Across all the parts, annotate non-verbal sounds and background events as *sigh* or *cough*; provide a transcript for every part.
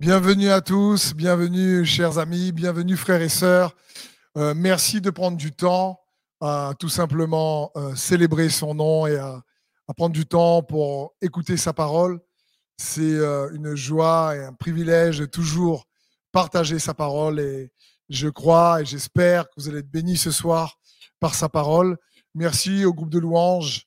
Bienvenue à tous, bienvenue chers amis, bienvenue frères et sœurs. Euh, merci de prendre du temps à tout simplement euh, célébrer son nom et à, prendre du temps pour écouter sa parole. C'est euh, une joie et un privilège de toujours partager sa parole et je crois et j'espère que vous allez être bénis ce soir par sa parole. Merci au groupe de louanges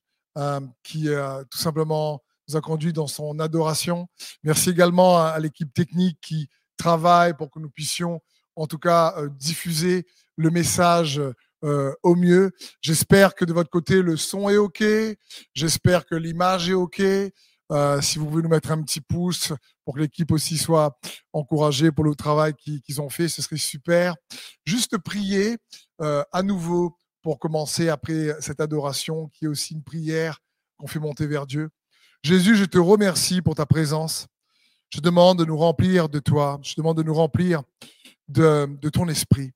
qui tout simplement nous a conduit dans son adoration. Merci également à, l'équipe technique qui travaille pour que nous puissions, en tout cas, euh, diffuser le message euh, au mieux. J'espère que de votre côté, le son est OK. J'espère que l'image est OK. Euh, si vous pouvez nous mettre un petit pouce pour que l'équipe aussi soit encouragée pour le travail qu'ils ont fait, ce serait super. Juste prier à nouveau pour commencer après cette adoration qui est aussi une prière qu'on fait monter vers Dieu. Jésus, je te remercie pour ta présence. Je demande de nous remplir de toi. Je demande de nous remplir de, ton esprit.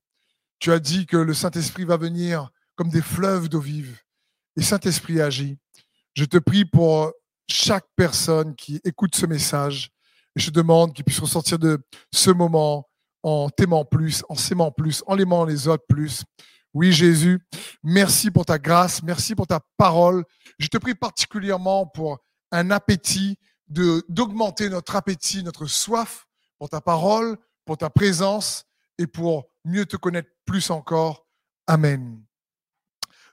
Tu as dit que le Saint-Esprit va venir comme des fleuves d'eau vive. Et Saint-Esprit agit. Je te prie pour chaque personne qui écoute ce message. Et je demande qu'il puisse ressortir de ce moment en t'aimant plus, en s'aimant plus, en l'aimant les autres plus. Oui, Jésus, merci pour ta grâce, merci pour ta parole. Je te prie particulièrement pour un appétit, de d'augmenter notre appétit, notre soif pour ta parole, pour ta présence et pour mieux te connaître plus encore. Amen.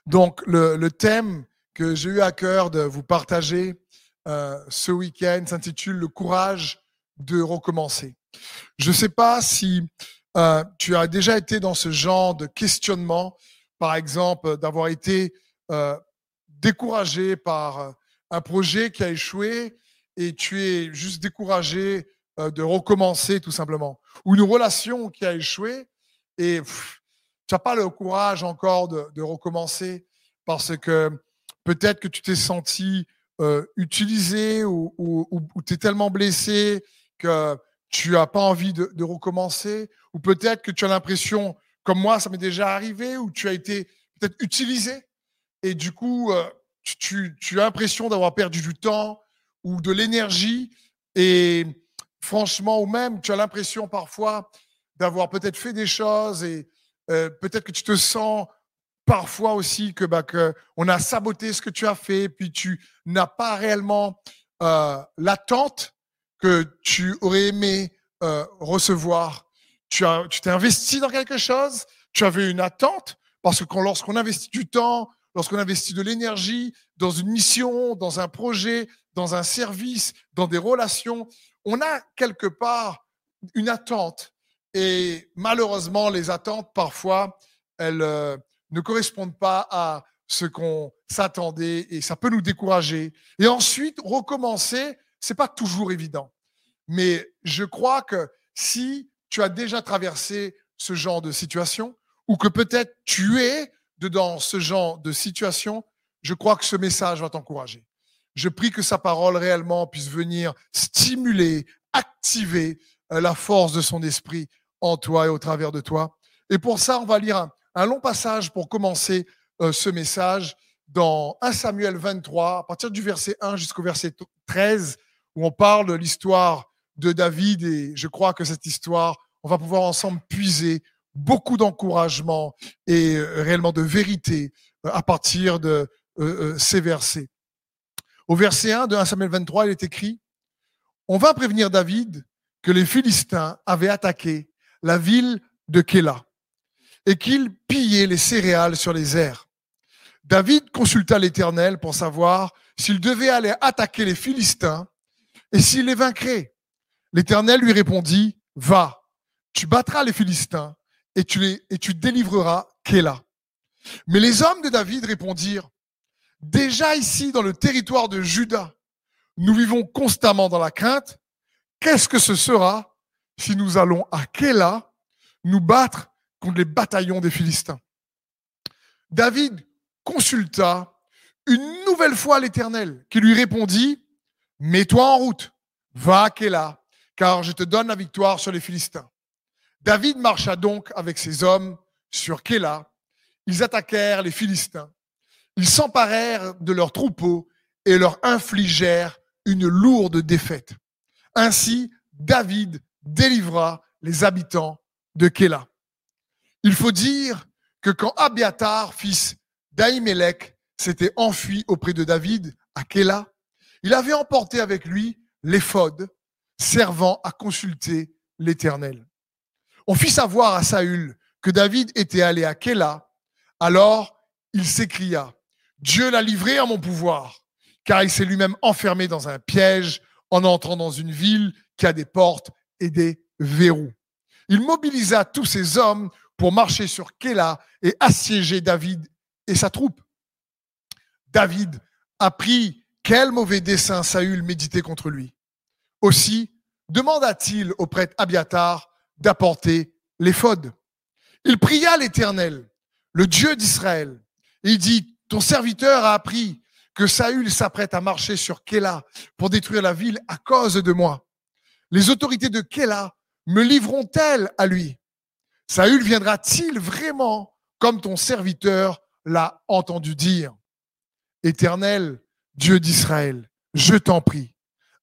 Donc, le, thème que j'ai eu à cœur de vous partager euh, ce week-end s'intitule Le courage de recommencer. Je ne sais pas si euh, tu as déjà été dans ce genre de questionnement, par exemple, d'avoir été euh, découragé par un projet qui a échoué et tu es juste découragé euh, de recommencer tout simplement. Ou une relation qui a échoué et tu n'as pas le courage encore de, recommencer parce que peut-être que tu t'es senti euh, utilisé ou, tu es tellement blessé que tu n'as pas envie de, recommencer. Ou peut-être que tu as l'impression, comme moi, ça m'est déjà arrivé, où tu as été peut-être utilisé. Et du coup, euh, tu, as l'impression d'avoir perdu du temps ou de l'énergie et franchement, ou même tu as l'impression parfois d'avoir peut-être fait des choses et euh, peut-être que tu te sens parfois aussi que, bah, que on a saboté ce que tu as fait, puis tu n'as pas réellement euh, l'attente que tu aurais aimé euh, recevoir. Tu as, tu t'es investi dans quelque chose, tu avais une attente, parce que lorsqu'on investit du temps, lorsqu'on investit de l'énergie dans une mission, dans un projet, dans un service, dans des relations, on a quelque part une attente. Et malheureusement, les attentes, parfois, elles euh, ne correspondent pas à ce qu'on s'attendait et ça peut nous décourager. Et ensuite, recommencer, c'est pas toujours évident. Mais je crois que si tu as déjà traversé ce genre de situation ou que peut-être tu es dans ce genre de situation, je crois que ce message va t'encourager. Je prie que sa parole réellement puisse venir stimuler, activer euh, la force de son esprit en toi et au travers de toi. Et pour ça, on va lire un, long passage pour commencer euh, ce message dans 1 Samuel 23, à partir du verset 1 jusqu'au verset 13, où on parle de l'histoire de David. Et je crois que cette histoire, on va pouvoir ensemble puiser beaucoup d'encouragement et euh, réellement de vérité euh, à partir de euh, ces versets. Au verset 1 de 1 Samuel 23, il est écrit, On va prévenir David que les Philistins avaient attaqué la ville de Kéla et qu'ils pillaient les céréales sur les airs. David consulta l'Éternel pour savoir s'il devait aller attaquer les Philistins et s'il les vaincrait. L'Éternel lui répondit, Va, tu battras les Philistins et tu, les, et tu délivreras Kéla. Mais les hommes de David répondirent, déjà ici dans le territoire de Juda, nous vivons constamment dans la crainte. Qu'est-ce que ce sera si nous allons à Kéla nous battre contre les bataillons des Philistins? David consulta une nouvelle fois l'Éternel qui lui répondit, mets-toi en route, va à Kéla, car je te donne la victoire sur les Philistins. David marcha donc avec ses hommes sur Kéla. Ils attaquèrent les Philistins. Ils s'emparèrent de leurs troupeaux et leur infligèrent une lourde défaite. Ainsi, David délivra les habitants de Kéla. Il faut dire que quand Abiatar, fils d'Ahimelech, s'était enfui auprès de David à Kéla, il avait emporté avec lui l'éphod servant à consulter l'Éternel. On fit savoir à Saül que David était allé à Kéla. Alors il s'écria, Dieu l'a livré à mon pouvoir, car il s'est lui-même enfermé dans un piège en entrant dans une ville qui a des portes et des verrous. Il mobilisa tous ses hommes pour marcher sur Kéla et assiéger David et sa troupe. David apprit quel mauvais dessein Saül méditait contre lui. Aussi demanda-t-il au prêtre Abiatar d'apporter l'éphod. Il pria l'Éternel, le Dieu d'Israël, et il dit, ton serviteur a appris que Saül s'apprête à marcher sur Kéla pour détruire la ville à cause de moi. Les autorités de Kéla me livreront-elles à lui? Saül viendra-t-il vraiment comme ton serviteur l'a entendu dire? Éternel, Dieu d'Israël, je t'en prie,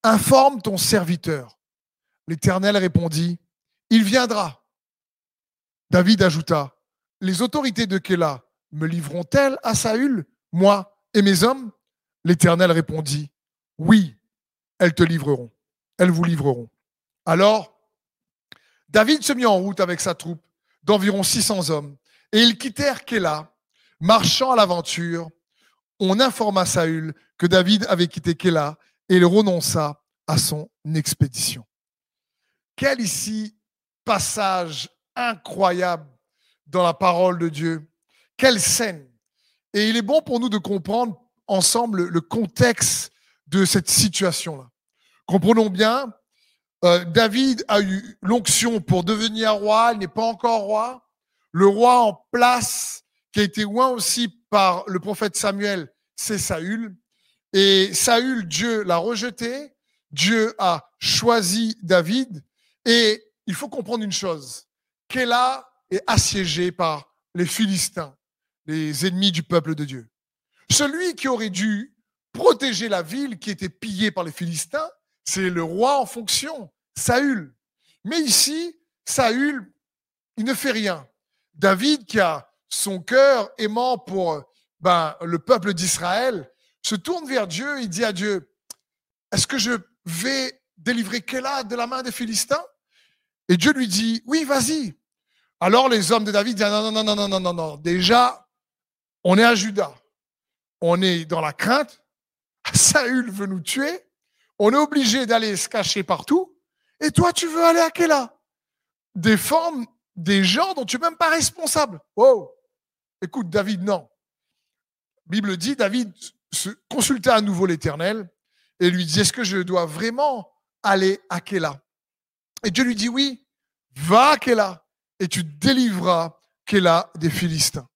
informe ton serviteur. L'Éternel répondit, il viendra. David ajouta, les autorités de Kéla me livreront-elles à Saül, moi et mes hommes? L'Éternel répondit, oui, elles te livreront, elles vous livreront. Alors, David se mit en route avec sa troupe d'environ 600 hommes, et ils quittèrent Kéla, marchant à l'aventure. On informa Saül que David avait quitté Kéla et il renonça à son expédition. Quel ici passage incroyable dans la parole de Dieu. Quelle scène. Et il est bon pour nous de comprendre ensemble le contexte de cette situation-là. Comprenons bien, euh, David a eu l'onction pour devenir roi, il n'est pas encore roi. Le roi en place, qui a été loin aussi par le prophète Samuel, c'est Saül. Et Saül, Dieu l'a rejeté, Dieu a choisi David. Et il faut comprendre une chose, Kéla est assiégé par les Philistins, les ennemis du peuple de Dieu. Celui qui aurait dû protéger la ville qui était pillée par les Philistins, c'est le roi en fonction, Saül. Mais ici, Saül, il ne fait rien. David, qui a son cœur aimant pour ben, le peuple d'Israël, se tourne vers Dieu, il dit à Dieu, est-ce que je vais délivrer Kéla de la main des Philistins? Et Dieu lui dit, oui, vas-y. Alors les hommes de David disent, non, non, non, non, non, non, non, déjà, on est à Juda. On est dans la crainte. *laughs* Saül veut nous tuer. On est obligé d'aller se cacher partout. Et toi, tu veux aller à Kéla? Défendre des gens dont tu n'es même pas responsable. Oh Écoute, David, non. Bible dit, David se consultait à nouveau l'Éternel et lui dit, est-ce que je dois vraiment aller à Kéla? Et Dieu lui dit, oui, va à Kéla et tu délivreras Kéla des Philistins.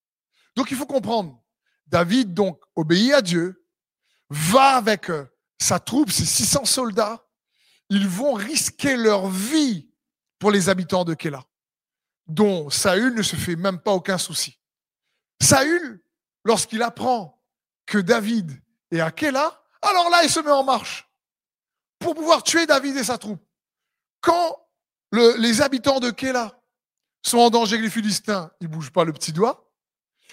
Donc il faut comprendre, David donc obéit à Dieu, va avec euh, sa troupe, ses 600 soldats, ils vont risquer leur vie pour les habitants de Kéla, dont Saül ne se fait même pas aucun souci. Saül, lorsqu'il apprend que David est à Kéla, alors là, il se met en marche pour pouvoir tuer David et sa troupe. Quand les habitants de Kéla sont en danger avec les Philistins, ils ne bougent pas le petit doigt.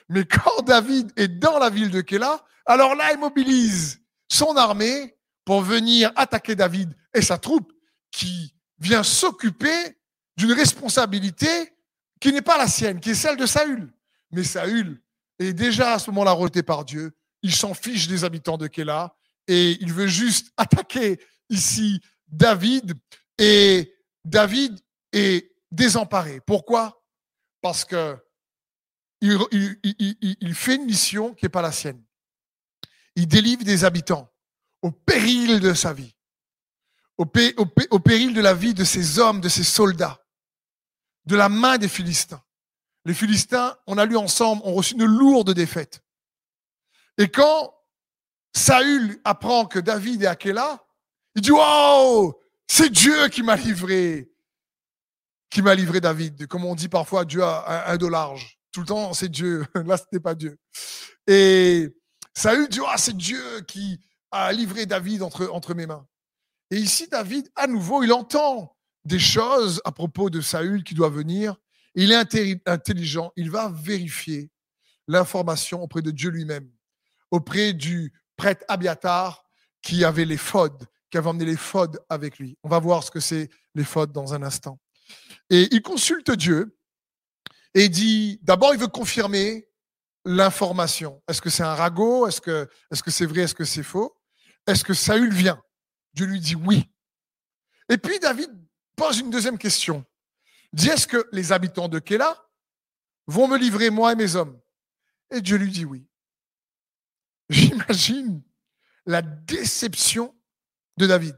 Mais quand *laughs* David est dans la ville de Kéla, alors là, il mobilise son armée pour venir attaquer David et sa troupe qui vient s'occuper d'une responsabilité qui n'est pas la sienne, qui est celle de Saül. Mais Saül est déjà à ce moment-là rejeté par Dieu. Il s'en fiche des habitants de Kéla et il veut juste attaquer ici David. Et David est désemparé. Pourquoi? Parce que il, fait une mission qui n'est pas la sienne. Il délivre des habitants au péril de sa vie, au, péril de la vie de ses hommes, de ses soldats, de la main des Philistins. Les Philistins, on a lu ensemble, ont reçu une lourde défaite. Et quand Saül apprend que David est à Kéla, il dit Wow, c'est Dieu qui m'a livré, qui m'a livré David. Comme on dit parfois, Dieu a un, dos large. Tout le temps, c'est Dieu. *laughs* Là, ce n'était pas Dieu. Et Saül dit Ah, c'est Dieu qui a livré David entre, mes mains. Et ici, David, à nouveau, il entend des choses à propos de Saül qui doit venir. Il est intelligent, il va vérifier l'information auprès de Dieu lui-même, auprès du prêtre Abiatar qui avait les fodes, qui avait emmené les fodes avec lui. On va voir ce que c'est les fodes dans un instant. Et il consulte Dieu et dit, d'abord il veut confirmer l'information. Est-ce que c'est un ragot? Est-ce que est-ce que c'est vrai? Est-ce que c'est faux? Est-ce que Saül vient? Dieu lui dit oui. Et puis David pose une deuxième question. Dit est-ce que les habitants de Kéla vont me livrer moi et mes hommes? Et Dieu lui dit oui. J'imagine la déception de David,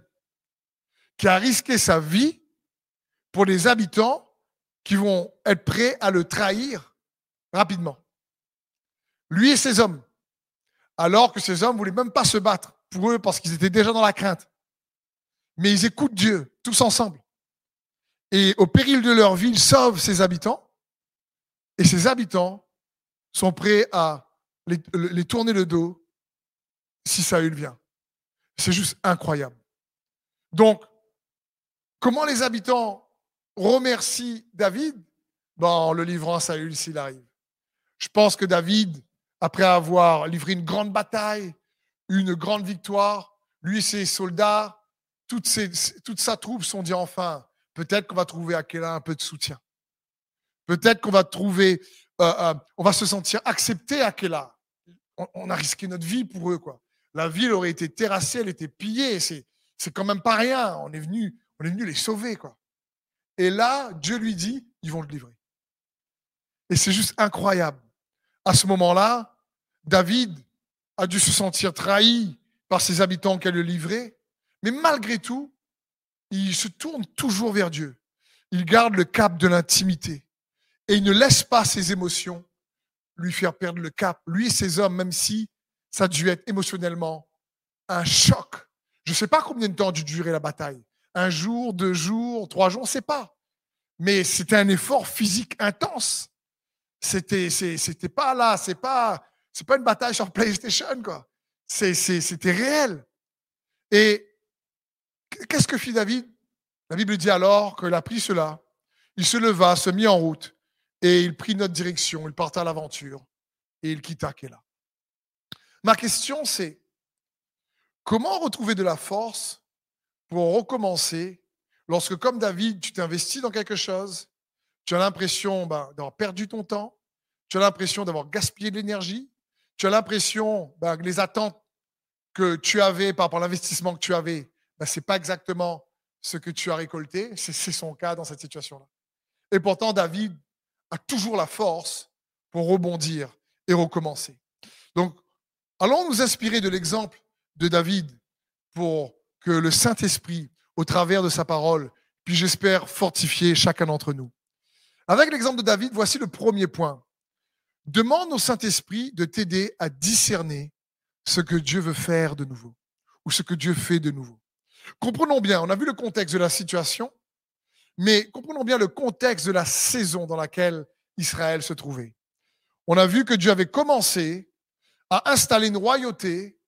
qui a risqué sa vie pour les habitants qui vont être prêts à le trahir rapidement. Lui et ses hommes. Alors que ces hommes ne voulaient même pas se battre pour eux parce qu'ils étaient déjà dans la crainte. Mais ils écoutent Dieu, tous ensemble. Et au péril de leur vie, ils sauvent ses habitants. Et ces habitants sont prêts à les, tourner le dos si Saül vient. C'est juste incroyable. Donc, comment les habitants remercient David? Ben, En le livrant à Saül s'il arrive. Je pense que David, après avoir livré une grande bataille, une grande victoire, lui ses soldats, toute, sa troupe sont dit enfin, peut-être qu'on va trouver à Kéla un peu de soutien. Peut-être qu'on va trouver, euh, euh, on va se sentir accepté à Kéla. On, a risqué notre vie pour eux, quoi. La ville aurait été terrassée, elle était pillée. C'est, c'est quand même pas rien. On est venu, on est venu les sauver, quoi. Et là, Dieu lui dit, ils vont le livrer. Et c'est juste incroyable. À ce moment-là, David a dû se sentir trahi par ses habitants qu'elle le livrait. Mais malgré tout, il se tourne toujours vers Dieu. Il garde le cap de l'intimité. Et il ne laisse pas ses émotions lui faire perdre le cap. Lui et ses hommes, même si ça a dû être émotionnellement un choc. Je ne sais pas combien de temps a dû durer la bataille. Un jour, deux jours, trois jours, on ne sait pas. Mais c'était un effort physique intense. C'était, c'était pas là, c'est pas, c'est pas une bataille sur PlayStation, quoi. c'était réel. Et qu'est-ce que fit David? La Bible dit alors qu'il a pris cela. Il se leva, se mit en route et il prit notre direction. Il parta à l'aventure et il quitta Kéla. Ma question, c'est comment retrouver de la force pour recommencer lorsque, comme David, tu t'investis dans quelque chose, tu as l'impression ben, d'avoir perdu ton temps, tu as l'impression d'avoir gaspillé de l'énergie, tu as l'impression ben, que les attentes que tu avais par rapport à l'investissement que tu avais, ben, ce n'est pas exactement ce que tu as récolté. C'est son cas dans cette situation-là. Et pourtant, David a toujours la force pour rebondir et recommencer. Donc, allons nous inspirer de l'exemple de David pour que le Saint-Esprit, au travers de sa parole, puisse, j'espère, fortifier chacun d'entre nous? Avec l'exemple de David, voici le premier point. Demande au Saint-Esprit de t'aider à discerner ce que Dieu veut faire de nouveau ou ce que Dieu fait de nouveau. Comprenons bien, on a vu le contexte de la situation, mais comprenons bien le contexte de la saison dans laquelle Israël se trouvait. On a vu que Dieu avait commencé à installer une royauté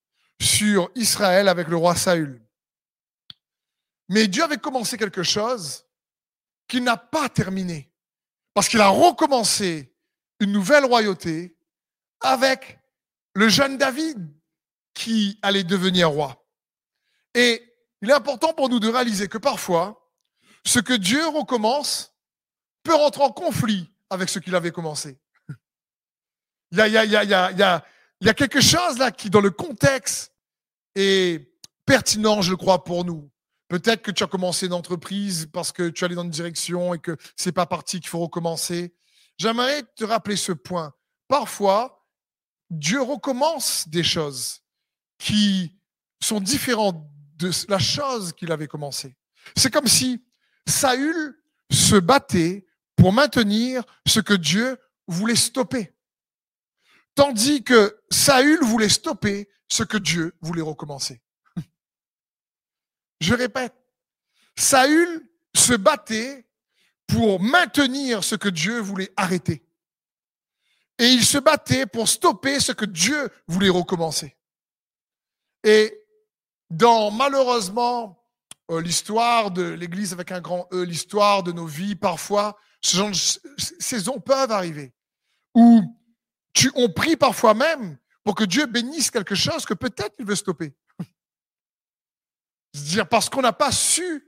sur Israël avec le roi Saül. Mais Dieu avait commencé quelque chose qu'il n'a pas terminé, parce qu'il a recommencé une nouvelle royauté avec le jeune David qui allait devenir roi. Et il est important pour nous de réaliser que parfois, ce que Dieu recommence peut rentrer en conflit avec ce qu'il avait commencé. *laughs* A, a, a, il y a quelque chose là qui, dans le contexte, est pertinent, je crois, pour nous. Peut-être que tu as commencé une entreprise parce que tu allais dans une direction et que c'est pas parti qu'il faut recommencer. J'aimerais te rappeler ce point. Parfois, Dieu recommence des choses qui sont différentes de la chose qu'il avait commencé. C'est comme si Saül se battait pour maintenir ce que Dieu voulait stopper. Tandis que Saül voulait stopper ce que Dieu voulait recommencer. Je répète, Saül se battait pour maintenir ce que Dieu voulait arrêter. Et il se battait pour stopper ce que Dieu voulait recommencer. Et dans malheureusement euh, l'histoire de l'Église avec un grand E, l'histoire de nos vies, parfois, ce genre de saisons peuvent arriver. Ou on prie parfois même pour que Dieu bénisse quelque chose que peut-être il veut stopper. *laughs* C'est-à-dire parce qu'on n'a pas su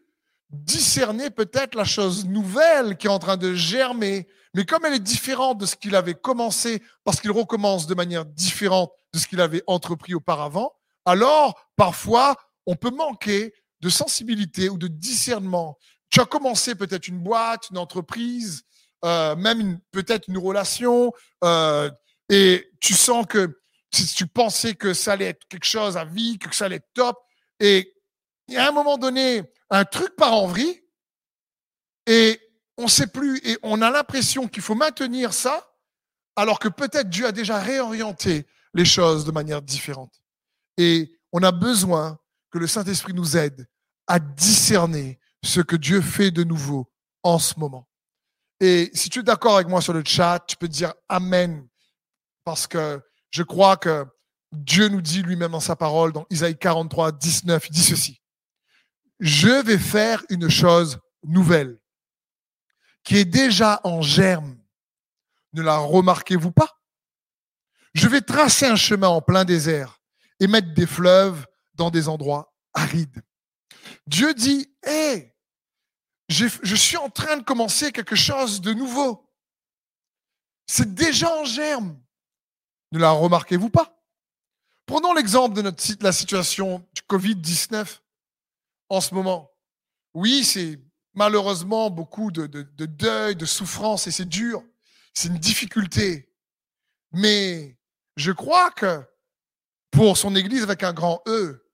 discerner peut-être la chose nouvelle qui est en train de germer, mais comme elle est différente de ce qu'il avait commencé, parce qu'il recommence de manière différente de ce qu'il avait entrepris auparavant, alors parfois on peut manquer de sensibilité ou de discernement. Tu as commencé peut-être une boîte, une entreprise, euh, même peut-être une relation, euh, et tu sens que si tu pensais que ça allait être quelque chose à vie, que ça allait être top, et il y a un moment donné, un truc part en vrille, et on ne sait plus, et on a l'impression qu'il faut maintenir ça, alors que peut-être Dieu a déjà réorienté les choses de manière différente. Et on a besoin que le Saint-Esprit nous aide à discerner ce que Dieu fait de nouveau en ce moment. Et si tu es d'accord avec moi sur le chat, tu peux dire Amen, parce que je crois que Dieu nous dit lui-même dans sa parole, dans Isaïe 43, 19, il dit ceci. Je vais faire une chose nouvelle qui est déjà en germe. Ne la remarquez-vous pas? Je vais tracer un chemin en plein désert et mettre des fleuves dans des endroits arides. Dieu dit, hé, je suis en train de commencer quelque chose de nouveau. C'est déjà en germe. Ne la remarquez-vous pas? Prenons l'exemple de notre, la situation du Covid-19 en ce moment. Oui, c'est malheureusement beaucoup de, de deuil, de souffrance, et c'est dur. C'est une difficulté. Mais je crois que pour son Église avec un grand E,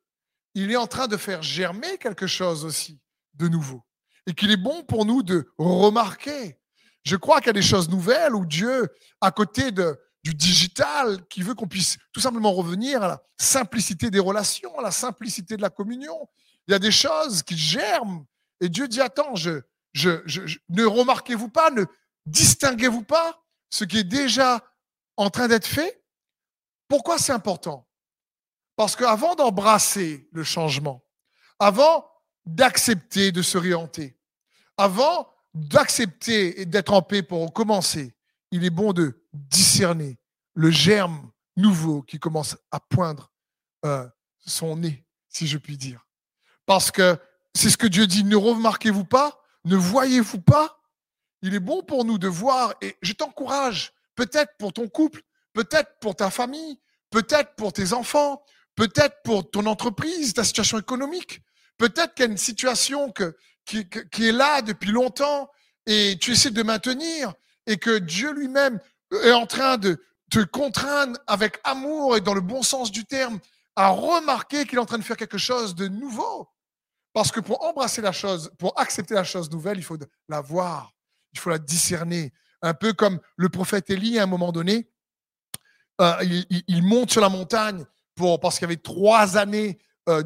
il est en train de faire germer quelque chose aussi de nouveau. Et qu'il est bon pour nous de remarquer. Je crois qu'il y a des choses nouvelles où Dieu, à côté de, du digital, qui veut qu'on puisse tout simplement revenir à la simplicité des relations, à la simplicité de la communion. Il y a des choses qui germent. Et Dieu dit, attends, ne remarquez-vous pas, ne distinguez-vous pas ce qui est déjà en train d'être fait? Pourquoi c'est important? Parce qu'avant d'embrasser le changement, avant d'accepter de se réorienter, avant d'accepter et d'être en paix pour recommencer, il est bon de discerner le germe nouveau qui commence à poindre euh, son nez, si je puis dire. Parce que c'est ce que Dieu dit, ne remarquez-vous pas, ne voyez-vous pas? Il est bon pour nous de voir, et je t'encourage, peut-être pour ton couple, peut-être pour ta famille, peut-être pour tes enfants, peut-être pour ton entreprise, ta situation économique, peut-être qu'il y a une situation qui est là depuis longtemps et tu essaies de maintenir et que Dieu lui-même est en train de te contraindre avec amour et dans le bon sens du terme à remarquer qu'il est en train de faire quelque chose de nouveau. Parce que pour embrasser la chose, pour accepter la chose nouvelle, il faut la voir, il faut la discerner. Un peu comme le prophète Élie, à un moment donné, euh, il, monte sur la montagne parce qu'il y avait trois années euh,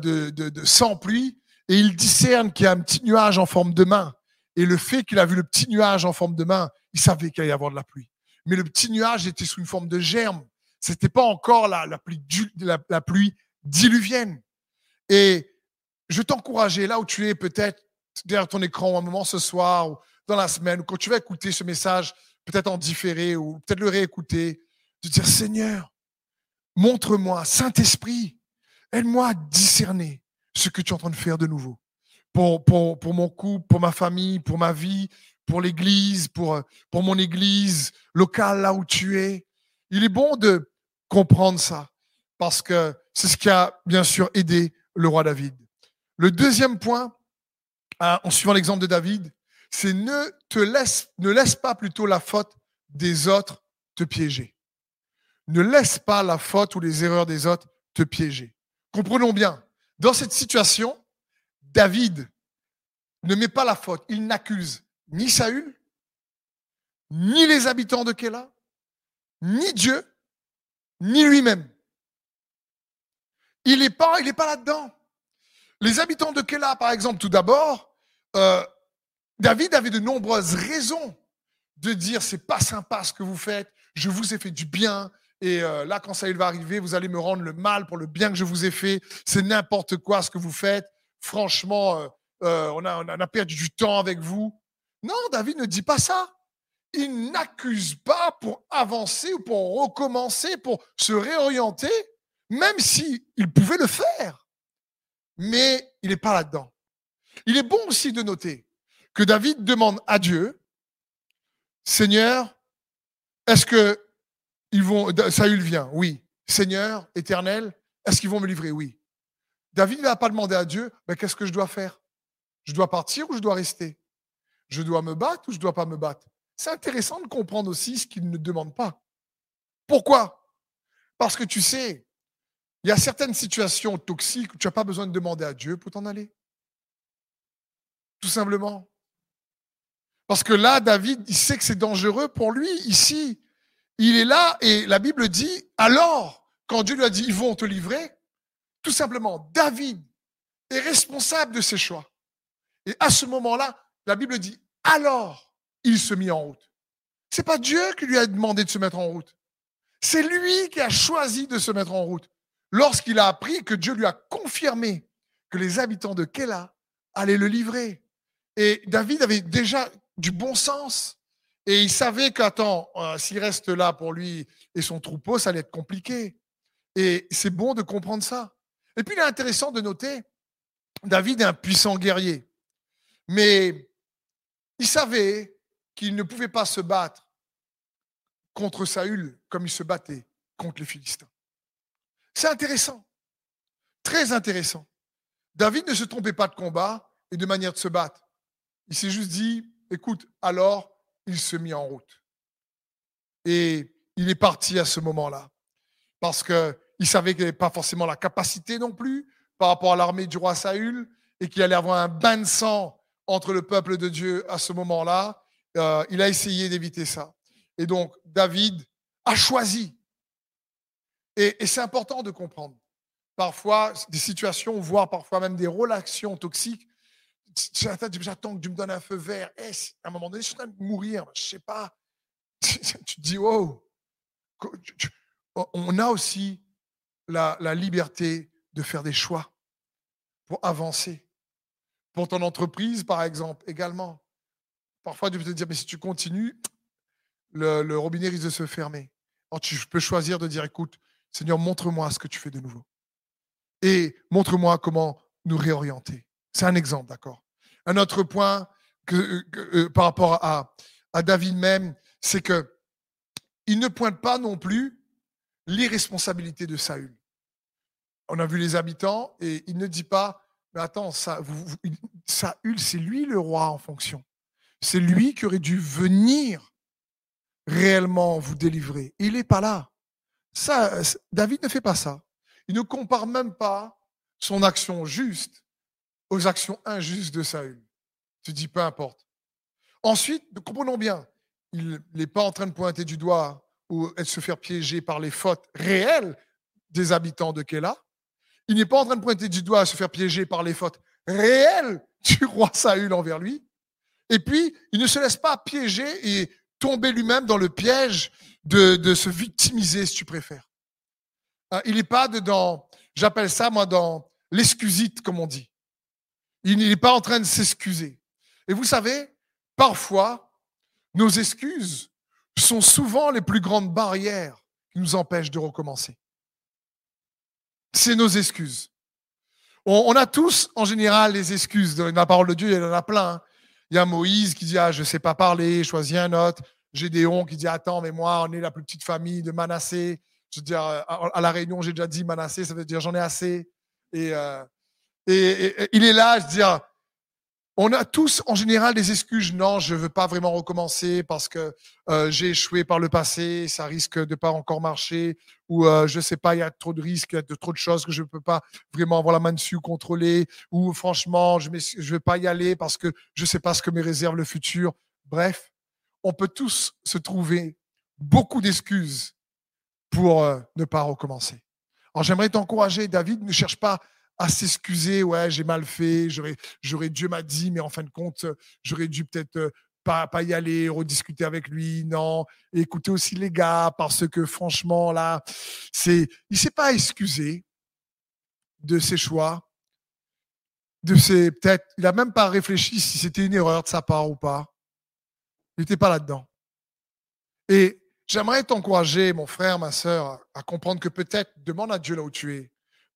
sans pluie, et il discerne qu'il y a un petit nuage en forme de main. Et le fait qu'il a vu le petit nuage en forme de main, il savait qu'il allait y avoir de la pluie. Mais le petit nuage était sous une forme de germe. C'était pas encore la, la, pluie, diluvienne. Et je t'encourager là où tu es, peut-être derrière ton écran, un moment ce soir ou dans la semaine, ou quand tu vas écouter ce message, peut-être en différé ou peut-être le réécouter, de dire Seigneur, montre-moi, Saint-Esprit, aide-moi à discerner ce que tu es en train de faire de nouveau. Pour, pour, pour mon couple, pour ma famille, pour ma vie, pour l'église, pour, pour mon église locale, là où tu es. Il est bon de comprendre ça, parce que c'est ce qui a bien sûr aidé le roi David. Le deuxième point, hein, en suivant l'exemple de David, c'est ne te laisse, ne laisse pas plutôt la faute des autres te piéger. Ne laisse pas la faute ou les erreurs des autres te piéger. Comprenons bien, dans cette situation, David ne met pas la faute. Il n'accuse ni Saül, ni les habitants de Kéla, ni Dieu, ni lui-même. Il n'est pas, pas là-dedans. Les habitants de Kéla, par exemple, tout d'abord, euh, David avait de nombreuses raisons de dire c'est pas sympa ce que vous faites, je vous ai fait du bien, et euh, là, quand ça va arriver, vous allez me rendre le mal pour le bien que je vous ai fait. C'est n'importe quoi ce que vous faites. Franchement, euh, on a perdu du temps avec vous. Non, David ne dit pas ça. Il n'accuse pas pour avancer ou pour recommencer, pour se réorienter, même s'il il pouvait le faire. Mais il n'est pas là-dedans. Il est bon aussi de noter que David demande à Dieu, Seigneur, est-ce que ils vont, Saül vient, oui. Seigneur, éternel, est-ce qu'ils vont me livrer? Oui. David ne va pas demander à Dieu, mais qu'est-ce que je dois faire? Je dois partir ou je dois rester? Je dois me battre ou je ne dois pas me battre? C'est intéressant de comprendre aussi ce qu'il ne demande pas. Pourquoi? Parce que tu sais, il y a certaines situations toxiques où tu n'as pas besoin de demander à Dieu pour t'en aller. Tout simplement. Parce que là, David, il sait que c'est dangereux pour lui ici. Il est là et la Bible dit, alors, quand Dieu lui a dit, ils vont te livrer, tout simplement, David est responsable de ses choix. Et à ce moment-là, la Bible dit, alors, il se mit en route. C'est pas Dieu qui lui a demandé de se mettre en route. C'est lui qui a choisi de se mettre en route. Lorsqu'il a appris que Dieu lui a confirmé que les habitants de Kéla allaient le livrer. Et David avait déjà du bon sens. Et il savait qu'attends, euh, s'il reste là pour lui et son troupeau, ça allait être compliqué. Et c'est bon de comprendre ça. Et puis il est intéressant de noter, David est un puissant guerrier. Mais il savait qu'il ne pouvait pas se battre contre Saül comme il se battait contre les Philistins. C'est intéressant. Très intéressant. David ne se trompait pas de combat et de manière de se battre. Il s'est juste dit, écoute, alors il se mit en route. Et il est parti à ce moment-là. Parce qu'il savait qu'il n'avait pas forcément la capacité non plus par rapport à l'armée du roi Saül et qu'il allait avoir un bain de sang entre le peuple de Dieu à ce moment-là. Euh, il a essayé d'éviter ça. Et donc, David a choisi. Et, c'est important de comprendre. Parfois, des situations, voire parfois même des relations toxiques, J'attends que tu me donnes un feu vert. Eh, à un moment donné, je suis en train de mourir. Je ne sais pas. *laughs* Tu te dis, oh, on a aussi la liberté de faire des choix pour avancer. Pour ton entreprise, par exemple, également. Parfois, tu peux te dire, mais si tu continues, le, robinet risque de se fermer. Alors, tu peux choisir de dire, écoute, Seigneur, montre-moi ce que tu fais de nouveau. Et montre-moi comment nous réorienter. C'est un exemple, d'accord Un autre point que, euh, par rapport à, à David même, c'est que il ne pointe pas non plus l'irresponsabilité de Saül. On a vu les habitants et il ne dit pas, mais attends, ça, Saül, c'est lui le roi en fonction. C'est lui qui aurait dû venir réellement vous délivrer. Il n'est pas là. Ça, David ne fait pas ça. Il ne compare même pas son action juste aux actions injustes de Saül. Tu dis, peu importe. Ensuite, comprenons bien, il n'est pas en train de pointer du doigt ou de se faire piéger par les fautes réelles des habitants de Kéla. Il n'est pas en train de pointer du doigt à se faire piéger par les fautes réelles du *laughs* roi Saül envers lui. Et puis, il ne se laisse pas piéger et tomber lui-même dans le piège de, se victimiser, si tu préfères. Hein, il n'est pas dedans, j'appelle ça, moi, dans l'excusite, comme on dit. Il n'est pas en train de s'excuser. Et vous savez, parfois, nos excuses sont souvent les plus grandes barrières qui nous empêchent de recommencer. C'est nos excuses. On, a tous, en général, les excuses. Dans la parole de Dieu, il y en a plein. Hein. Il y a Moïse qui dit Ah, je ne sais pas parler, choisis un autre. Gédéon qui dit Attends, mais moi, on est la plus petite famille de Manassé. Je veux dire, à la réunion, j'ai déjà dit Manassé, ça veut dire j'en ai assez. Et, euh, et, il est là à se dire, on a tous en général des excuses. Non, je veux pas vraiment recommencer parce que euh, j'ai échoué par le passé, ça risque de pas encore marcher, ou euh, je sais pas, il y a trop de risques, il y a de, trop de choses que je peux pas vraiment avoir la main dessus, contrôler, ou franchement, je ne vais pas y aller parce que je sais pas ce que me réserve le futur. Bref, on peut tous se trouver beaucoup d'excuses pour euh, ne pas recommencer. Alors j'aimerais t'encourager, David, ne cherche pas à s'excuser, ouais, j'ai mal fait, j'aurais, j'aurais, Dieu m'a dit, mais en fin de compte, j'aurais dû peut-être euh, pas, y aller, rediscuter avec lui, non. écouter aussi les gars, parce que franchement, là, c'est, il s'est pas excusé de ses choix. de ses peut-être, il n'a même pas réfléchi si c'était une erreur de sa part ou pas. Il n'était pas là-dedans. Et j'aimerais t'encourager, mon frère, ma sœur, à comprendre que peut-être, demande à Dieu là où tu es.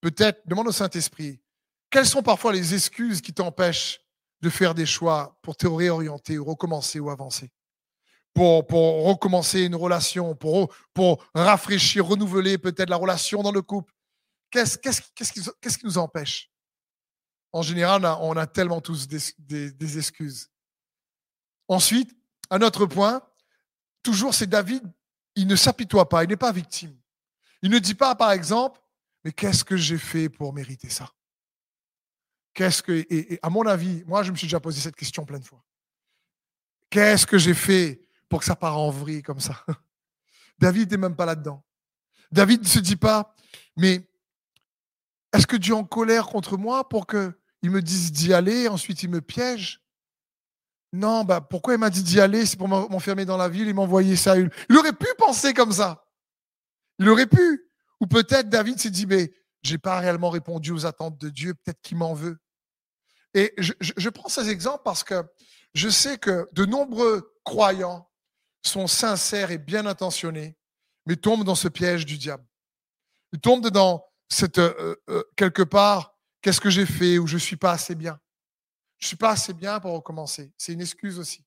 Peut-être, demande au Saint-Esprit. Quelles sont parfois les excuses qui t'empêchent de faire des choix pour te réorienter ou recommencer ou avancer? Pour, recommencer une relation, pour, rafraîchir, renouveler peut-être la relation dans le couple. Qu'est-ce qui, nous empêche? En général, on a, tellement tous des, excuses. Ensuite, un autre point, toujours c'est David, il ne s'apitoie pas, il n'est pas victime. Il ne dit pas, par exemple, mais qu'est-ce que j'ai fait pour mériter ça? Qu'est-ce que, et, à mon avis, moi je me suis déjà posé cette question plein de fois. Qu'est-ce que j'ai fait pour que ça part en vrille comme ça? *laughs* David n'est même pas là-dedans. David ne se dit pas, mais est-ce que Dieu est en colère contre moi pour qu'il me dise d'y aller, ensuite il me piège? Non, bah pourquoi il m'a dit d'y aller? C'est pour m'enfermer dans la ville et m'envoyer ça. Il aurait pu penser comme ça. Il aurait pu. Ou peut-être David s'est dit, mais j'ai pas réellement répondu aux attentes de Dieu, peut-être qu'il m'en veut. Et je, prends ces exemples parce que je sais que de nombreux croyants sont sincères et bien intentionnés, mais tombent dans ce piège du diable. Ils tombent dans cette, euh, euh, quelque part, qu'est-ce que j'ai fait ou je suis pas assez bien. Je suis pas assez bien pour recommencer. C'est une excuse aussi.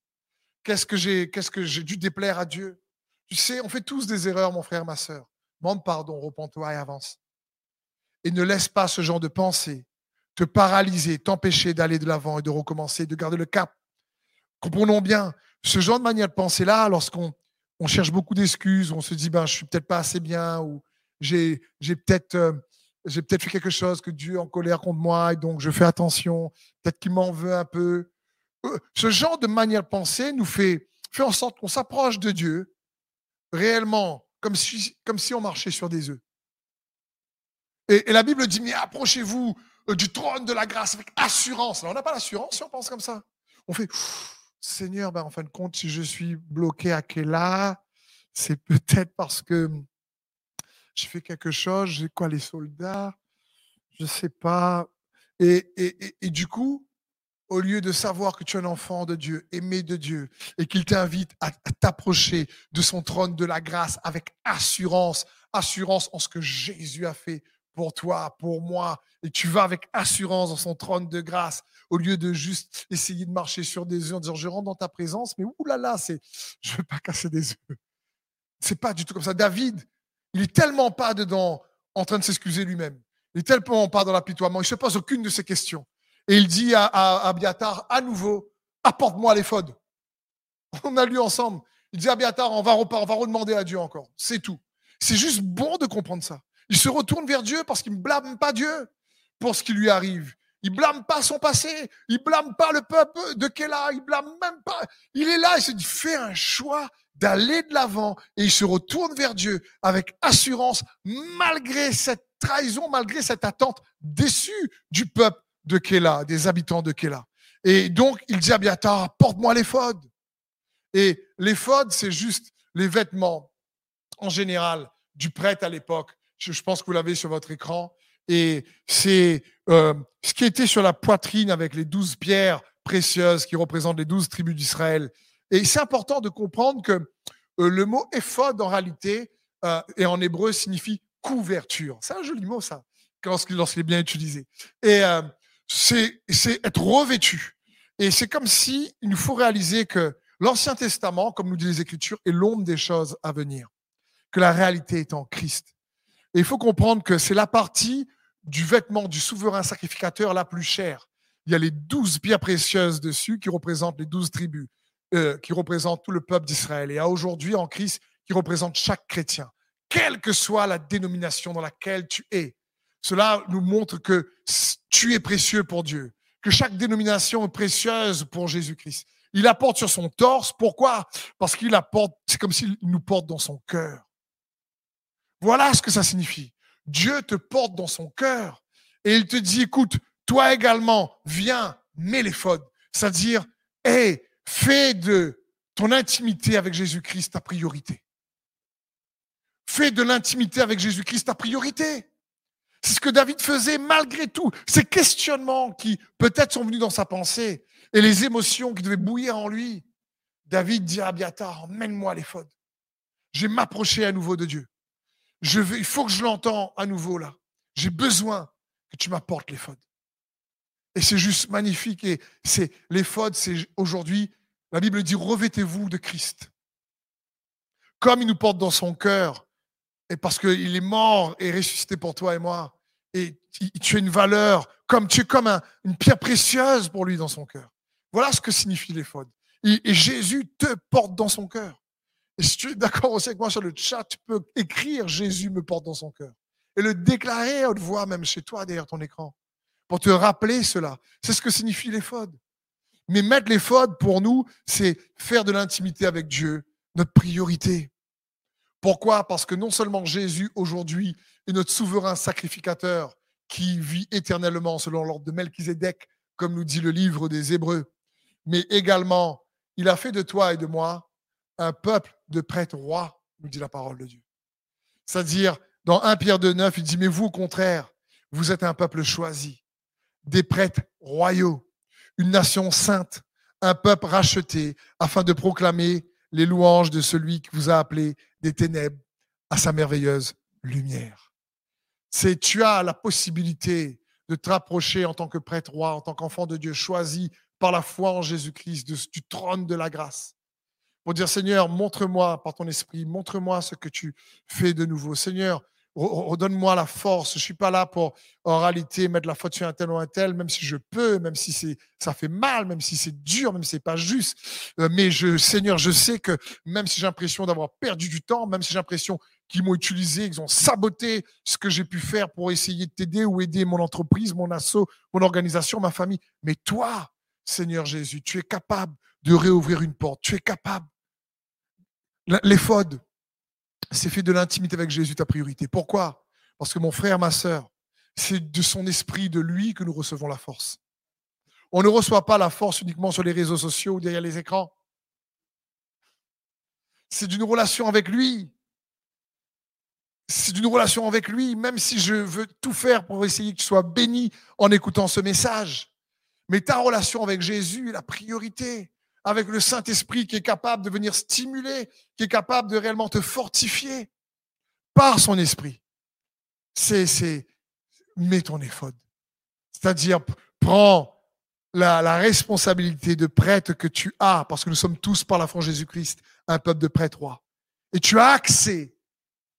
Qu'est-ce que j'ai, qu'est-ce que j'ai dû déplaire à Dieu? Tu sais, on fait tous des erreurs, mon frère, ma sœur. Demande pardon, repens-toi et avance. Et ne laisse pas ce genre de pensée te paralyser, t'empêcher d'aller de l'avant et de recommencer, de garder le cap. Comprenons bien, ce genre de manière de penser là, lorsqu'on on cherche beaucoup d'excuses, on se dit ben je suis peut-être pas assez bien ou j'ai euh, peut-être fait quelque chose que Dieu est en colère contre moi et donc je fais attention, peut-être qu'il m'en veut un peu. Euh, ce genre de manière de penser nous fait fait en sorte qu'on s'approche de Dieu réellement comme si comme si on marchait sur des œufs. Et, la Bible dit mais approchez-vous euh, du trône de la grâce avec assurance. on n'a pas l'assurance si on pense comme ça. On fait Seigneur, ben, en fin de compte, si je suis bloqué à Kéla, c'est peut-être parce que je fais quelque chose, j'ai quoi les soldats, je ne sais pas. Et, et, et, du coup, au lieu de savoir que tu es un enfant de Dieu, aimé de Dieu, et qu'il t'invite à, t'approcher de son trône de la grâce avec assurance, assurance en ce que Jésus a fait pour toi, pour moi, et tu vas avec assurance dans son trône de grâce, au lieu de juste essayer de marcher sur des œufs en disant je rentre dans ta présence, mais oulala, c'est je veux pas casser des œufs. C'est pas du tout comme ça. David, il est tellement pas dedans en train de s'excuser lui-même. Il est tellement pas dans l'apitoiement. Il se pose aucune de ces questions. Et il dit à, Abiatar à nouveau, apporte-moi l'éphod. On a lu ensemble. Il dit à Abiatar, on va, on va redemander à Dieu encore. C'est tout. C'est juste bon de comprendre ça. Il se retourne vers Dieu parce qu'il ne blâme pas Dieu pour ce qui lui arrive. Il blâme pas son passé. Il blâme pas le peuple de Kéla. Il blâme même pas. Il est là. Il se dit, fais un choix d'aller de l'avant et il se retourne vers Dieu avec assurance malgré cette trahison, malgré cette attente déçue du peuple de Kéla, des habitants de Kéla. Et donc, il dit à Biatar, porte-moi l'éphod. Et l'éphod, c'est juste les vêtements, en général, du prêtre à l'époque. Je pense que vous l'avez sur votre écran. Et c'est euh, ce qui était sur la poitrine avec les douze pierres précieuses qui représentent les douze tribus d'Israël. Et c'est important de comprendre que euh, le mot éphod, en réalité, euh, et en hébreu, signifie couverture. C'est un joli mot, ça, lorsqu'il est bien utilisé. Et c'est être revêtu. Et c'est comme si il nous faut réaliser que l'Ancien Testament, comme nous dit les Écritures, est l'ombre des choses à venir. Que la réalité est en Christ. Et il faut comprendre que c'est la partie du vêtement du souverain sacrificateur la plus chère. Il y a les douze pierres précieuses dessus qui représentent les douze tribus, euh, qui représentent tout le peuple d'Israël. Et à aujourd'hui, en Christ, qui représente chaque chrétien, quelle que soit la dénomination dans laquelle tu es. Cela nous montre que tu es précieux pour Dieu, que chaque dénomination est précieuse pour Jésus-Christ. Il apporte sur son torse. Pourquoi? Parce qu'il apporte, c'est comme s'il nous porte dans son cœur. Voilà ce que ça signifie. Dieu te porte dans son cœur et il te dit, écoute, toi également, viens, mets les. C'est-à-dire, hé, fais de ton intimité avec Jésus-Christ ta priorité. Fais de l'intimité avec Jésus-Christ ta priorité. C'est ce que David faisait malgré tout. Ces questionnements qui peut-être sont venus dans sa pensée et les émotions qui devaient bouillir en lui. David dit à Abiatar, emmène-moi l'éphod. Je vais m'approcher à nouveau de Dieu. Je il faut que je l'entende à nouveau là. J'ai besoin que tu m'apportes l'éphod. Et c'est juste magnifique. Et c'est l'éphod, c'est aujourd'hui, la Bible dit, revêtez-vous de Christ. Comme il nous porte dans son cœur, et parce qu'il est mort et ressuscité pour toi et moi, et tu as une valeur, comme tu es comme une pierre précieuse pour lui dans son cœur. Voilà ce que signifie l'éphod. Et, Jésus te porte dans son cœur. Et si tu es d'accord aussi avec moi sur le chat, tu peux écrire Jésus me porte dans son cœur. Et le déclarer à haute voix, même chez toi, derrière ton écran pour te rappeler cela. C'est ce que signifie l'éphod. Mais mettre l'éphod, pour nous, c'est faire de l'intimité avec Dieu notre priorité. Pourquoi? Parce que non seulement Jésus, aujourd'hui, est notre souverain sacrificateur qui vit éternellement selon l'ordre de Melchizedek, comme nous dit le livre des Hébreux, mais également, il a fait de toi et de moi un peuple de prêtres rois, nous dit la parole de Dieu. C'est-à-dire, dans 1 Pierre 2, 9, il dit, mais vous, au contraire, vous êtes un peuple choisi, des prêtres royaux, une nation sainte, un peuple racheté, afin de proclamer les louanges de celui qui vous a appelé des ténèbres à sa merveilleuse lumière. C'est tu as la possibilité de te rapprocher en tant que prêtre roi, en tant qu'enfant de Dieu choisi par la foi en Jésus-Christ du trône de la grâce. Pour dire Seigneur, montre-moi par ton esprit, montre-moi ce que tu fais de nouveau. Seigneur, redonne-moi la force. Je suis pas là pour, en réalité, mettre la faute sur un tel ou un tel, même si je peux, même si ça fait mal, même si c'est dur, même si c'est pas juste. Euh, mais Seigneur, je sais que même si j'ai l'impression d'avoir perdu du temps, même si j'ai l'impression qu'ils m'ont utilisé, qu'ils ont saboté ce que j'ai pu faire pour essayer de t'aider ou aider mon entreprise, mon assaut, mon organisation, ma famille. Mais toi, Seigneur Jésus, tu es capable de réouvrir une porte. Tu es capable. L'éphode, c'est fait de l'intimité avec Jésus ta priorité. Pourquoi? Parce que mon frère, ma sœur, c'est de son esprit, de lui, que nous recevons la force. On ne reçoit pas la force uniquement sur les réseaux sociaux ou derrière les écrans. C'est d'une relation avec lui. C'est d'une relation avec lui, même si je veux tout faire pour essayer que tu sois béni en écoutant ce message. Mais ta relation avec Jésus est la priorité avec le Saint-Esprit qui est capable de venir stimuler, qui est capable de réellement te fortifier par son esprit. C'est, c'est, mets ton éphode. C'est-à-dire, prends la, responsabilité de prêtre que tu as, parce que nous sommes tous par la foi Jésus-Christ, un peuple de prêtres rois. Et tu as accès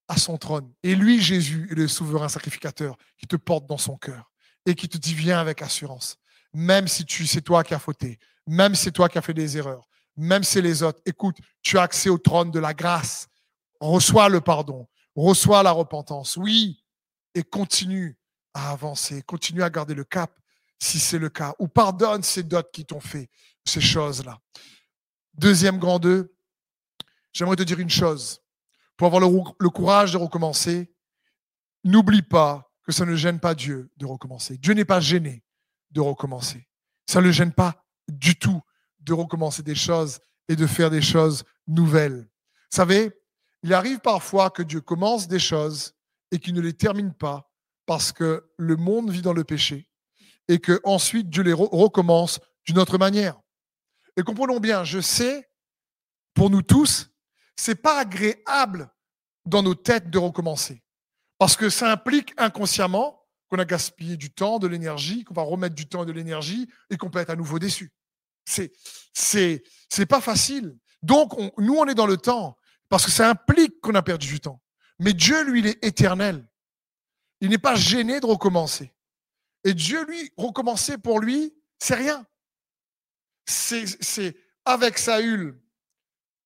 à son trône. Et lui, Jésus, est le souverain sacrificateur qui te porte dans son cœur et qui te dit viens avec assurance. Même si tu, c'est toi qui as fauté, même si c'est toi qui as fait des erreurs, même si c'est les autres, écoute, tu as accès au trône de la grâce. Reçois le pardon, reçois la repentance, oui, et continue à avancer, continue à garder le cap si c'est le cas, ou pardonne ces d'autres qui t'ont fait ces choses-là. Deuxième grand deux, j'aimerais te dire une chose. Pour avoir le, le courage de recommencer, n'oublie pas que ça ne gêne pas Dieu de recommencer. Dieu n'est pas gêné de recommencer. Ça ne le gêne pas du tout de recommencer des choses et de faire des choses nouvelles. Vous savez, il arrive parfois que Dieu commence des choses et qu'il ne les termine pas parce que le monde vit dans le péché et que ensuite Dieu les recommence d'une autre manière. Et comprenons bien, je sais, pour nous tous, c'est pas agréable dans nos têtes de recommencer parce que ça implique inconsciemment qu'on a gaspillé du temps, de l'énergie, qu'on va remettre du temps et de l'énergie et qu'on peut être à nouveau déçu. C'est, c'est, pas facile. Donc, nous, on est dans le temps parce que ça implique qu'on a perdu du temps. Mais Dieu, lui, il est éternel. Il n'est pas gêné de recommencer. Et Dieu, lui, recommencer pour lui, c'est rien. C'est, c'est avec Saül,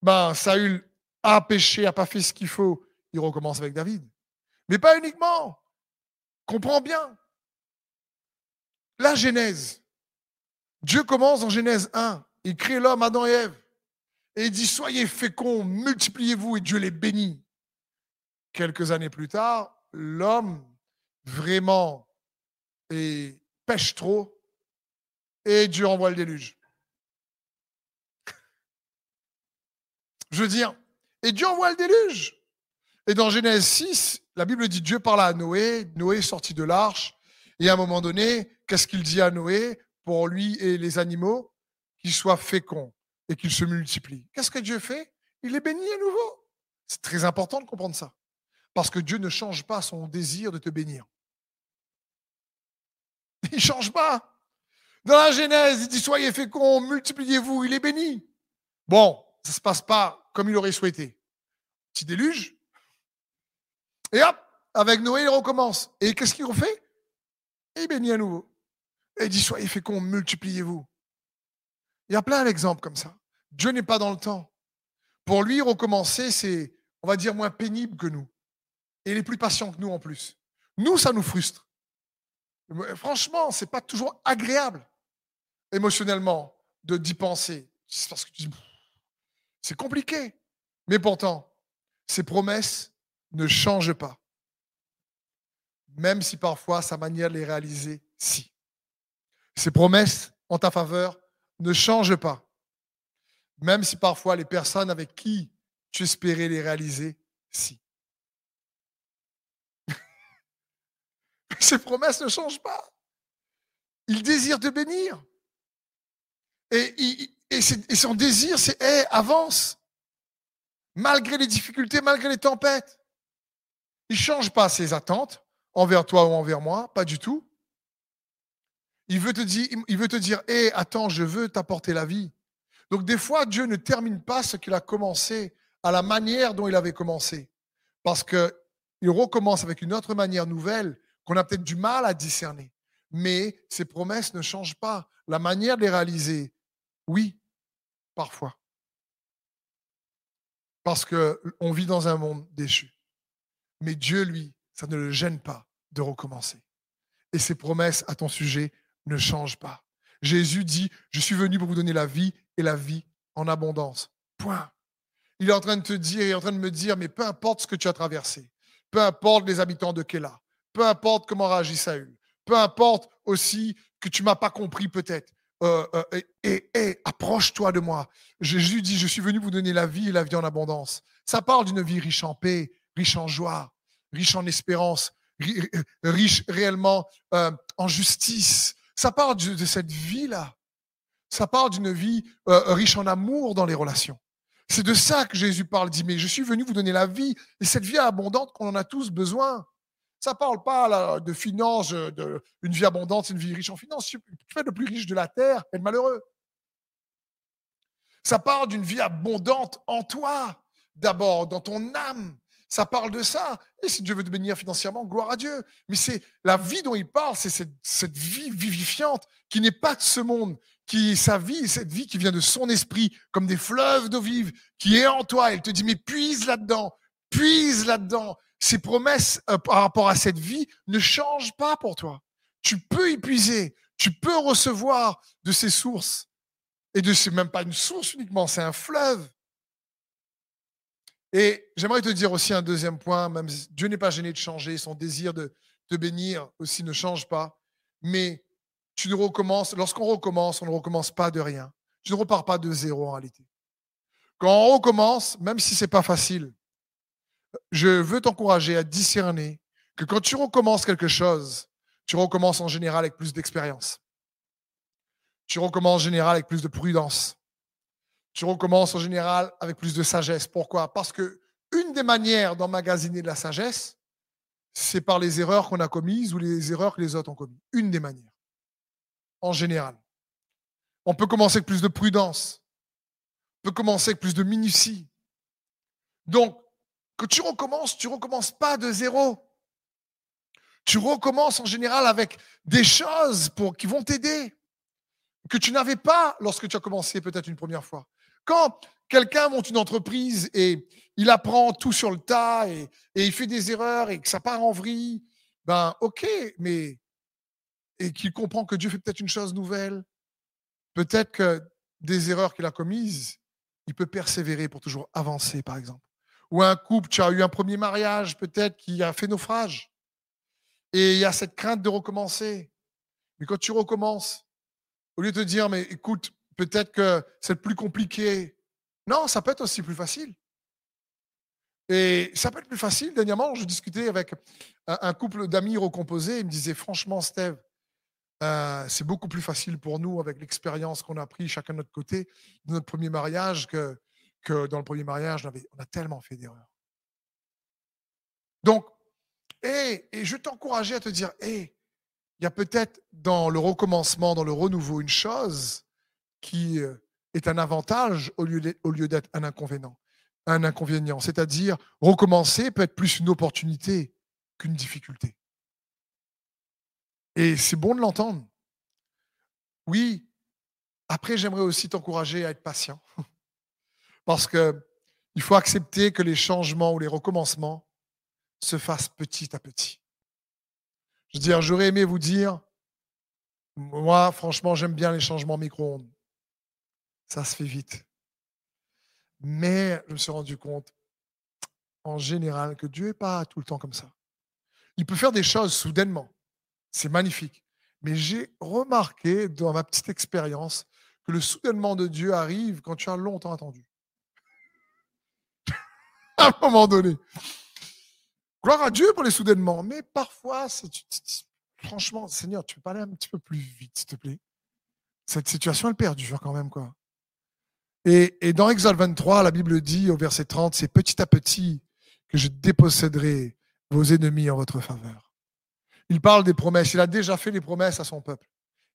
ben, Saül a péché, a pas fait ce qu'il faut, il recommence avec David. Mais pas uniquement. Comprends bien. La Genèse, Dieu commence en Genèse 1. Il crée l'homme, Adam et Ève. Et il dit, soyez féconds, multipliez-vous, et Dieu les bénit. Quelques années plus tard, l'homme vraiment pêche trop, et Dieu envoie le déluge. Je veux dire, et Dieu envoie le déluge. Et dans Genèse 6, la Bible dit Dieu parla à Noé, Noé est sorti de l'arche, et à un moment donné, qu'est-ce qu'il dit à Noé? Pour lui et les animaux Qu'ils soient féconds et qu'ils se multiplient. Qu'est-ce que Dieu fait? Il les bénit à nouveau. C'est très important de comprendre ça. Parce que Dieu ne change pas son désir de te bénir. *laughs* Il ne change pas. Dans la Genèse, il dit Soyez féconds, multipliez-vous, il est béni. Bon, ça ne se passe pas comme il aurait souhaité. Petit déluge. Et hop, avec Noé, il recommence. Et qu'est-ce qu'il refait? Il bénit à nouveau. Et il dit Soyez féconds, multipliez-vous. Il y a plein d'exemples comme ça. Dieu n'est pas dans le temps. Pour lui, recommencer, c'est, on va dire, moins pénible que nous. Et il est plus patient que nous en plus. Nous, ça nous frustre. Franchement, ce n'est pas toujours agréable émotionnellement de d'y penser. C'est parce que c'est compliqué. Mais pourtant, ses promesses ne changent pas. Même si parfois sa manière de les réaliser, si. Ses promesses en ta faveur ne changent pas. Même si parfois les personnes avec qui tu espérais les réaliser, si. *laughs* Ses promesses ne changent pas. Il désire te bénir. Et, son désir, c'est avance. Malgré les difficultés, malgré les tempêtes. Il ne change pas ses attentes envers toi ou envers moi, pas du tout. Il veut te dire, il veut te dire hé, attends, je veux t'apporter la vie. Donc des fois, Dieu ne termine pas ce qu'il a commencé à la manière dont il avait commencé. Parce qu'il recommence avec une autre manière nouvelle qu'on a peut-être du mal à discerner. Mais ses promesses ne changent pas. La manière de les réaliser, oui, parfois. Parce qu'on vit dans un monde déchu. Mais Dieu, lui, ça ne le gêne pas de recommencer. Et ses promesses à ton sujet ne changent pas. Jésus dit, je suis venu pour vous donner la vie et la vie en abondance. Point. Il est en train de te dire, il est en train de me dire, mais peu importe ce que tu as traversé, peu importe les habitants de Kéla, peu importe comment réagit Saül, peu importe aussi que tu m'as pas compris peut-être, euh, euh, et, approche-toi de moi. Jésus dit, je suis venu vous donner la vie et la vie en abondance. Ça parle d'une vie riche en paix, riche en joie, riche en espérance, riche réellement euh, en justice. Ça parle de, cette vie-là. Ça parle d'une vie riche en amour dans les relations. C'est de ça que Jésus parle. dit, mais je suis venu vous donner la vie et cette vie abondante qu'on en a tous besoin. Ça parle pas de finances, de, une vie abondante, une vie riche en finances. Tu fais le plus riche de la terre et le malheureux. Ça parle d'une vie abondante en toi, d'abord, dans ton âme. Ça parle de ça. Et si Dieu veut te bénir financièrement, gloire à Dieu. Mais c'est la vie dont il parle, c'est cette, vie vivifiante qui n'est pas de ce monde, qui est sa vie, cette vie qui vient de son esprit, comme des fleuves d'eau vive, qui est en toi. Il te dit, mais puise là-dedans, puise là-dedans ces promesses euh, par rapport à cette vie ne changent pas pour toi. Tu peux y puiser, tu peux recevoir de ces sources. Et de c'est même pas une source uniquement, c'est un fleuve. Et j'aimerais te dire aussi un deuxième point, même Dieu n'est pas gêné de changer, son désir de te bénir aussi ne change pas. Mais tu ne recommences, lorsqu'on recommence, on ne recommence pas de rien. Tu ne repars pas de zéro en réalité. Quand on recommence, même si c'est pas facile, je veux t'encourager à discerner que quand tu recommences quelque chose, tu recommences en général avec plus d'expérience. Tu recommences en général avec plus de prudence. Tu recommences en général avec plus de sagesse. Pourquoi? Parce que une des manières d'emmagasiner de la sagesse, c'est par les erreurs qu'on a commises ou les erreurs que les autres ont commises. Une des manières. En général. On peut commencer avec plus de prudence. On peut commencer avec plus de minutie. Donc, que tu recommences, tu recommences pas de zéro. Tu recommences en général avec des choses pour, qui vont t'aider, que tu n'avais pas lorsque tu as commencé peut-être une première fois. Quand quelqu'un monte une entreprise et il apprend tout sur le tas et, il fait des erreurs et que ça part en vrille, ben ok, mais et qu'il comprend que Dieu fait peut-être une chose nouvelle, peut-être que des erreurs qu'il a commises, il peut persévérer pour toujours avancer, par exemple ou un couple, tu as eu un premier mariage peut-être qui a fait naufrage. Et il y a cette crainte de recommencer. Mais quand tu recommences, au lieu de te dire, mais écoute, peut-être que c'est plus compliqué. Non, ça peut être aussi plus facile. Et ça peut être plus facile. Dernièrement, je discutais avec un, couple d'amis recomposés. Ils me disaient, franchement, Steve, euh, c'est beaucoup plus facile pour nous avec l'expérience qu'on a pris chacun de notre côté de notre premier mariage que, dans le premier mariage, on, a tellement fait d'erreurs. Donc, et, et je t'encourageais à te dire, hé, il y a peut-être dans le recommencement, dans le renouveau, une chose qui euh, est un avantage au lieu d'être un inconvénient. Un inconvénient, c'est-à-dire recommencer peut être plus une opportunité qu'une difficulté. Et c'est bon de l'entendre. Oui, après, j'aimerais aussi t'encourager à être patient. *laughs* Parce qu'il faut accepter que les changements ou les recommencements se fassent petit à petit. Je veux dire, j'aurais aimé vous dire, moi, franchement, j'aime bien les changements micro-ondes. Ça se fait vite. Mais je me suis rendu compte, en général, que Dieu n'est pas tout le temps comme ça. Il peut faire des choses soudainement. C'est magnifique. Mais j'ai remarqué dans ma petite expérience que le soudainement de Dieu arrive quand tu as longtemps attendu. *laughs* à un moment donné. Gloire à Dieu pour les soudainements. Mais parfois, franchement, Seigneur, tu peux parler un petit peu plus vite, s'il te plaît? Cette situation, elle perdure quand même, quoi. Et, dans Exode 23, la Bible dit au verset 30, c'est petit à petit que je déposséderai vos ennemis en votre faveur. Il parle des promesses. Il a déjà fait les promesses à son peuple.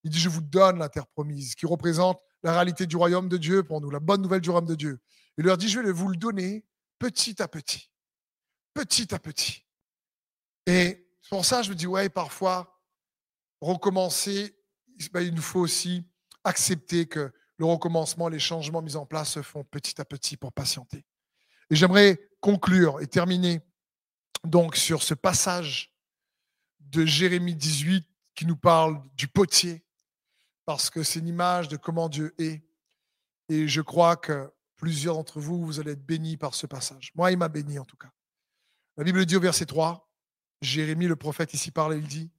Il dit, je vous donne la terre promise, qui représente la réalité du royaume de Dieu pour nous, la bonne nouvelle du royaume de Dieu. Il leur dit, je vais vous le donner petit à petit. Petit à petit. Et pour ça, je me dis, ouais, parfois, recommencer, ben, il nous faut aussi accepter que le recommencement, les changements mis en place se font petit à petit pour patienter. Et j'aimerais conclure et terminer donc sur ce passage de Jérémie 18 qui nous parle du potier, parce que c'est une image de comment Dieu est. Et je crois que plusieurs d'entre vous, vous allez être bénis par ce passage. Moi, il m'a béni en tout cas. La Bible dit au verset 3, Jérémie le prophète ici parle, il dit,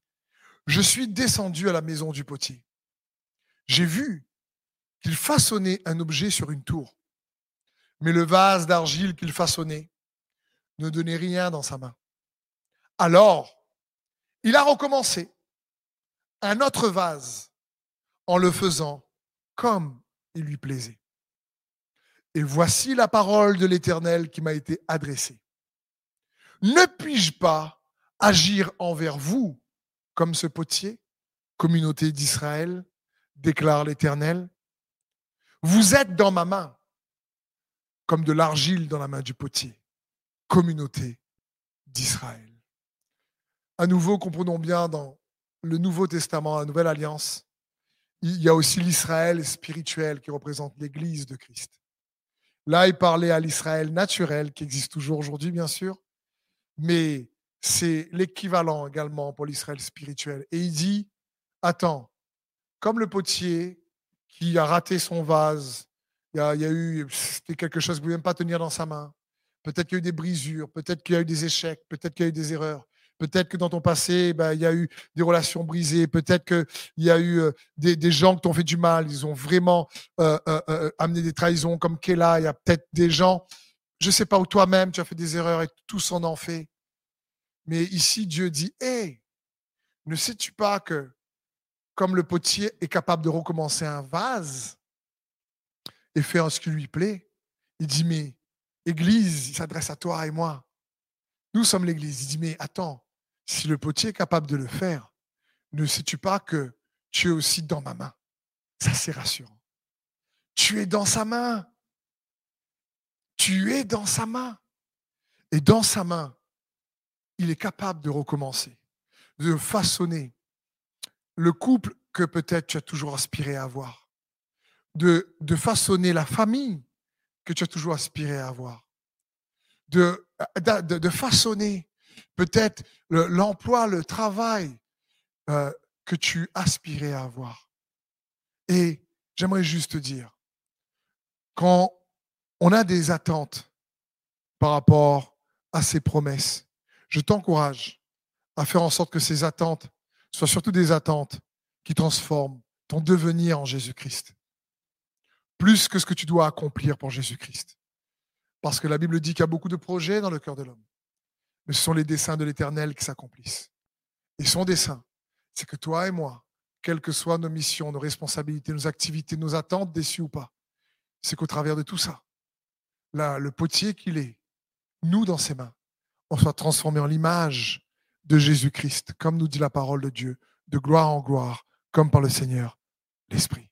Je suis descendu à la maison du potier. J'ai vu qu'il façonnait un objet sur une tour, mais le vase d'argile qu'il façonnait ne donnait rien dans sa main. Alors, il a recommencé un autre vase en le faisant comme il lui plaisait. Et voici la parole de l'Éternel qui m'a été adressée. Ne puis-je pas agir envers vous comme ce potier, communauté d'Israël, déclare l'Éternel? Vous êtes dans ma main, comme de l'argile dans la main du potier, communauté d'Israël à nouveau, comprenons bien dans le Nouveau Testament, la Nouvelle Alliance, il y a aussi l'Israël spirituel qui représente l'Église de Christ. Là, il parlait à l'Israël naturel, qui existe toujours aujourd'hui, bien sûr, mais c'est l'équivalent également pour l'Israël spirituel. Et il dit, attends, comme le potier qui a raté son vase, il y a, eu, c'était quelque chose qu'il ne pouvait même pas tenir dans sa main. Peut-être qu'il y a eu des brisures, peut-être qu'il y a eu des échecs, peut-être qu'il y a eu des erreurs. Peut-être que dans ton passé, ben, il y a eu des relations brisées. Peut-être qu'il y a eu euh, des, gens qui t'ont fait du mal. Ils ont vraiment euh, euh, amené des trahisons comme Kela. Il y a peut-être des gens, je ne sais pas, où toi-même, tu as fait des erreurs et tous en ont fait. Mais ici, Dieu dit, hé, ne sais-tu pas que comme le potier est capable de recommencer un vase et faire ce qui lui plaît, il dit, mais Église, il s'adresse à toi et moi. Nous sommes l'Église. Il dit, mais attends, si le potier est capable de le faire, ne sais-tu pas que tu es aussi dans ma main? Ça, c'est rassurant. Tu es dans sa main. Tu es dans sa main. Et dans sa main, il est capable de recommencer, de façonner le couple que peut-être tu as toujours aspiré à avoir, de, de façonner la famille que tu as toujours aspiré à avoir, de, de, de façonner peut-être l'emploi, le, travail euh, que tu aspirais à avoir. Et j'aimerais juste te dire, quand on a des attentes par rapport à ces promesses, je t'encourage à faire en sorte que ces attentes soient surtout des attentes qui transforment ton devenir en Jésus-Christ, plus que ce que tu dois accomplir pour Jésus-Christ. Parce que la Bible dit qu'il y a beaucoup de projets dans le cœur de l'homme. Mais ce sont les desseins de l'Éternel qui s'accomplissent. Et son dessein, c'est que toi et moi, quelles que soient nos missions, nos responsabilités, nos activités, nos attentes, déçues ou pas, c'est qu'au travers de tout ça, là, le potier qu'il est, nous dans ses mains, on soit transformé en l'image de Jésus-Christ, comme nous dit la parole de Dieu, de gloire en gloire, comme par le Seigneur, l'Esprit.